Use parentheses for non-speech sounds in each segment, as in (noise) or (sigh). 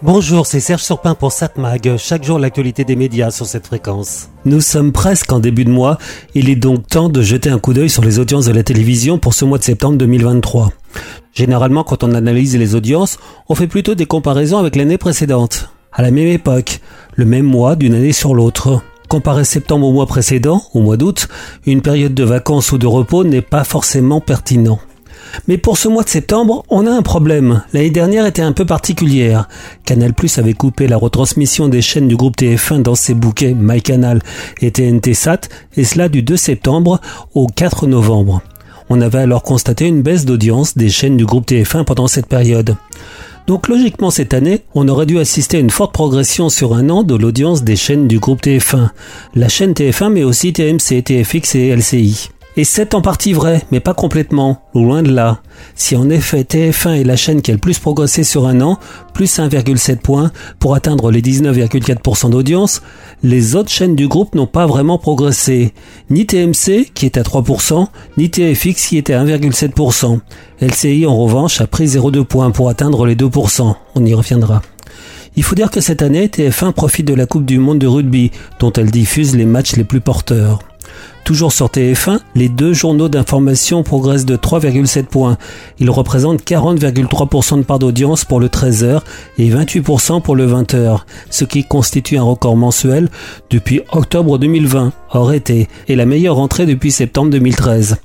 Bonjour, c'est Serge Surpin pour SatMag. Chaque jour, l'actualité des médias sur cette fréquence. Nous sommes presque en début de mois. Il est donc temps de jeter un coup d'œil sur les audiences de la télévision pour ce mois de septembre 2023. Généralement, quand on analyse les audiences, on fait plutôt des comparaisons avec l'année précédente. À la même époque, le même mois d'une année sur l'autre. Comparer septembre au mois précédent, au mois d'août, une période de vacances ou de repos n'est pas forcément pertinent. Mais pour ce mois de septembre, on a un problème. L'année dernière était un peu particulière. Canal Plus avait coupé la retransmission des chaînes du groupe TF1 dans ses bouquets MyCanal et TNT Sat, et cela du 2 septembre au 4 novembre. On avait alors constaté une baisse d'audience des chaînes du groupe TF1 pendant cette période. Donc logiquement cette année, on aurait dû assister à une forte progression sur un an de l'audience des chaînes du groupe TF1. La chaîne TF1 mais aussi TMC, TFX et LCI. Et c'est en partie vrai, mais pas complètement, loin de là. Si en effet TF1 est la chaîne qui a le plus progressé sur un an, plus 1,7 points pour atteindre les 19,4% d'audience, les autres chaînes du groupe n'ont pas vraiment progressé. Ni TMC, qui est à 3%, ni TFX, qui était à 1,7%. LCI, en revanche, a pris 0,2 points pour atteindre les 2%. On y reviendra. Il faut dire que cette année, TF1 profite de la Coupe du Monde de rugby, dont elle diffuse les matchs les plus porteurs. Toujours sur TF1, les deux journaux d'information progressent de 3,7 points. Ils représentent 40,3% de part d'audience pour le 13h et 28% pour le 20h, ce qui constitue un record mensuel depuis octobre 2020, hors été, et la meilleure entrée depuis septembre 2013.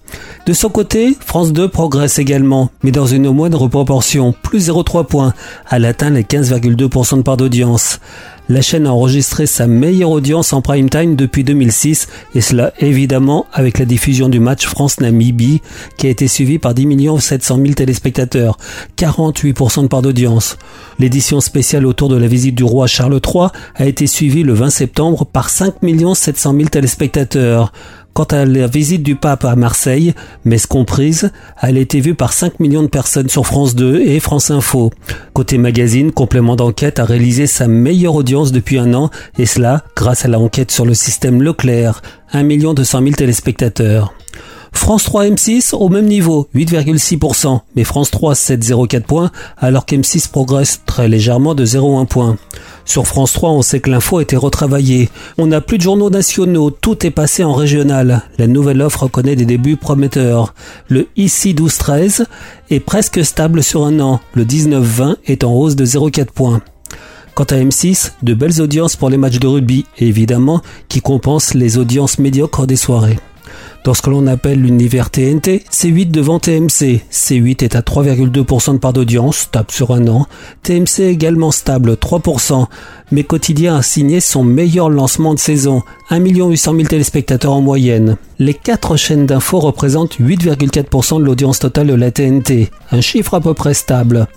De son côté, France 2 progresse également, mais dans une moindre proportion, plus 0,3 points. Elle atteint les 15,2% de part d'audience. La chaîne a enregistré sa meilleure audience en prime time depuis 2006 et cela évidemment avec la diffusion du match France-Namibie qui a été suivi par 10 700 000 téléspectateurs, 48% de part d'audience. L'édition spéciale autour de la visite du roi Charles III a été suivie le 20 septembre par 5 700 000 téléspectateurs. Quant à la visite du pape à Marseille, messe comprise, elle a été vue par 5 millions de personnes sur France 2 et France Info. Côté magazine, complément d'enquête a réalisé sa meilleure audience depuis un an, et cela grâce à l'enquête sur le système Leclerc, 1 200 000 téléspectateurs. France 3 M6 au même niveau, 8,6%, mais France 3 7,04 points, alors qu'M6 progresse très légèrement de 0,1 point. Sur France 3, on sait que l'info a été retravaillée. On n'a plus de journaux nationaux, tout est passé en régional. La nouvelle offre connaît des débuts prometteurs. Le ICI 12-13 est presque stable sur un an. Le 19-20 est en hausse de 0,4 points. Quant à M6, de belles audiences pour les matchs de rugby, évidemment, qui compensent les audiences médiocres des soirées. Dans ce que l'on appelle l'univers TNT, C8 devant TMC. C8 est à 3,2% de part d'audience, stable sur un an. TMC également stable, 3%. Mais Quotidien a signé son meilleur lancement de saison, 1 800 000 téléspectateurs en moyenne. Les quatre chaînes d'infos représentent 8,4% de l'audience totale de la TNT, un chiffre à peu près stable.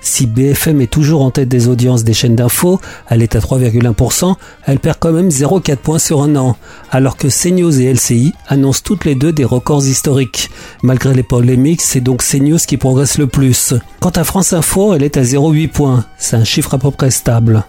Si BFM est toujours en tête des audiences des chaînes d'infos, elle est à 3,1%, elle perd quand même 0,4 points sur un an, alors que CNews et LCI annoncent toutes les deux des records historiques. Malgré les polémiques, c'est donc CNews qui progresse le plus. Quant à France Info, elle est à 0,8 points, c'est un chiffre à peu près stable.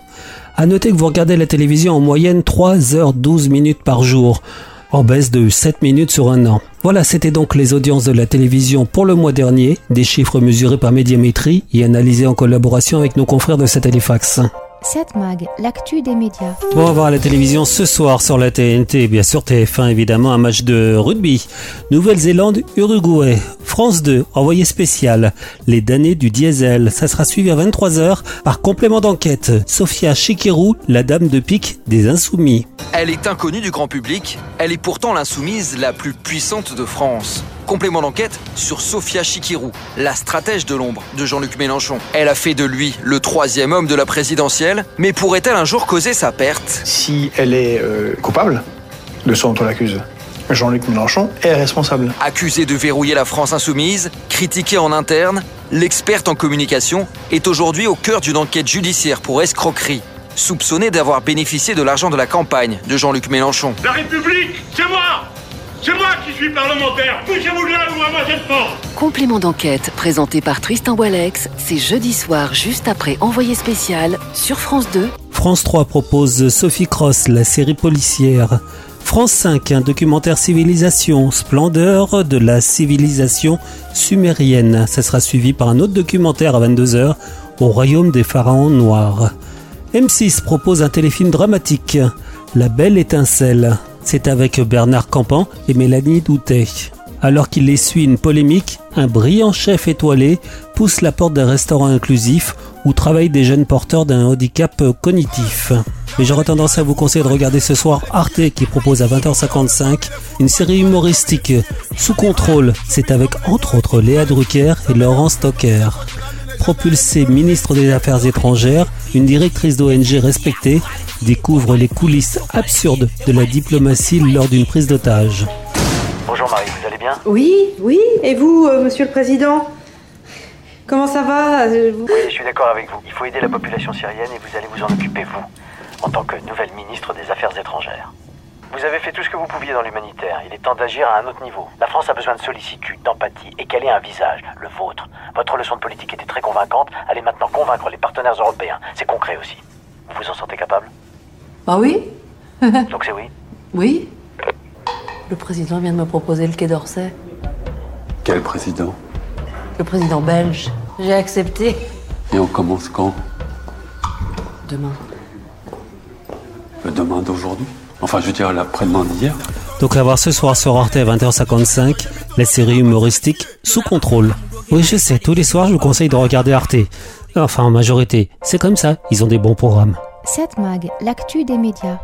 À noter que vous regardez la télévision en moyenne 3 h 12 minutes par jour en baisse de 7 minutes sur un an. Voilà, c'était donc les audiences de la télévision pour le mois dernier, des chiffres mesurés par Médiamétrie et analysés en collaboration avec nos confrères de Satellifax. 7 Mag, l'actu des médias. On va voir à la télévision ce soir sur la TNT, bien sûr TF1 évidemment, un match de rugby. Nouvelle-Zélande, Uruguay. France 2, envoyé spécial. Les damnés du diesel. Ça sera suivi à 23h par complément d'enquête. Sophia Chikirou, la dame de pique des insoumis. Elle est inconnue du grand public, elle est pourtant l'insoumise la plus puissante de France. Complément d'enquête sur Sophia Chikirou, la stratège de l'ombre de Jean-Luc Mélenchon. Elle a fait de lui le troisième homme de la présidentielle, mais pourrait-elle un jour causer sa perte? Si elle est euh, coupable de ce dont on l'accuse, Jean-Luc Mélenchon est responsable. Accusée de verrouiller la France insoumise, critiquée en interne, l'experte en communication est aujourd'hui au cœur d'une enquête judiciaire pour escroquerie soupçonnée d'avoir bénéficié de l'argent de la campagne de Jean-Luc Mélenchon. La République, c'est moi c'est moi qui suis parlementaire Poussez-vous là ou à moi cette porte Complément d'enquête présenté par Tristan Walex, c'est jeudi soir juste après Envoyé spécial sur France 2. France 3 propose Sophie Cross, la série policière. France 5, un documentaire civilisation, splendeur de la civilisation sumérienne. Ça sera suivi par un autre documentaire à 22h au royaume des pharaons noirs. M6 propose un téléfilm dramatique, La Belle Étincelle. C'est avec Bernard Campan et Mélanie Doutet. Alors qu'il essuie une polémique, un brillant chef étoilé pousse la porte d'un restaurant inclusif où travaillent des jeunes porteurs d'un handicap cognitif. Mais j'aurais tendance à vous conseiller de regarder ce soir Arte qui propose à 20h55 une série humoristique sous contrôle. C'est avec entre autres Léa Drucker et Laurent Stocker. Propulsée ministre des Affaires étrangères, une directrice d'ONG respectée découvre les coulisses absurdes de la diplomatie lors d'une prise d'otage. Bonjour Marie, vous allez bien? Oui, oui. Et vous, euh, monsieur le président? Comment ça va? Euh, Oui, je suis d'accord avec vous. Il faut aider la population syrienne et vous allez vous en occuper, vous, en tant que nouvelle ministre des Affaires étrangères. Vous avez fait tout ce que vous pouviez dans l'humanitaire. Il est temps d'agir à un autre niveau. La France a besoin de sollicitude, d'empathie et qu'elle ait un visage, le vôtre. Votre leçon de politique était très convaincante. Allez maintenant convaincre les partenaires européens. C'est concret aussi. Vous vous en sentez capable? Bah oui, (laughs) Donc c'est oui? oui. Le président vient de me proposer le Quai d'Orsay. Quel président? Le président belge. J'ai accepté. Et on commence quand? Demain. Le demain d'aujourd'hui Enfin, je veux dire l'après-demain d'hier. Donc à voir ce soir sur Arte à 20h55, la série humoristique Sous contrôle. Oui, je sais, tous les soirs je vous conseille de regarder Arte. Enfin, en majorité. C'est comme ça, ils ont des bons programmes. 7 Mag, l'actu des médias.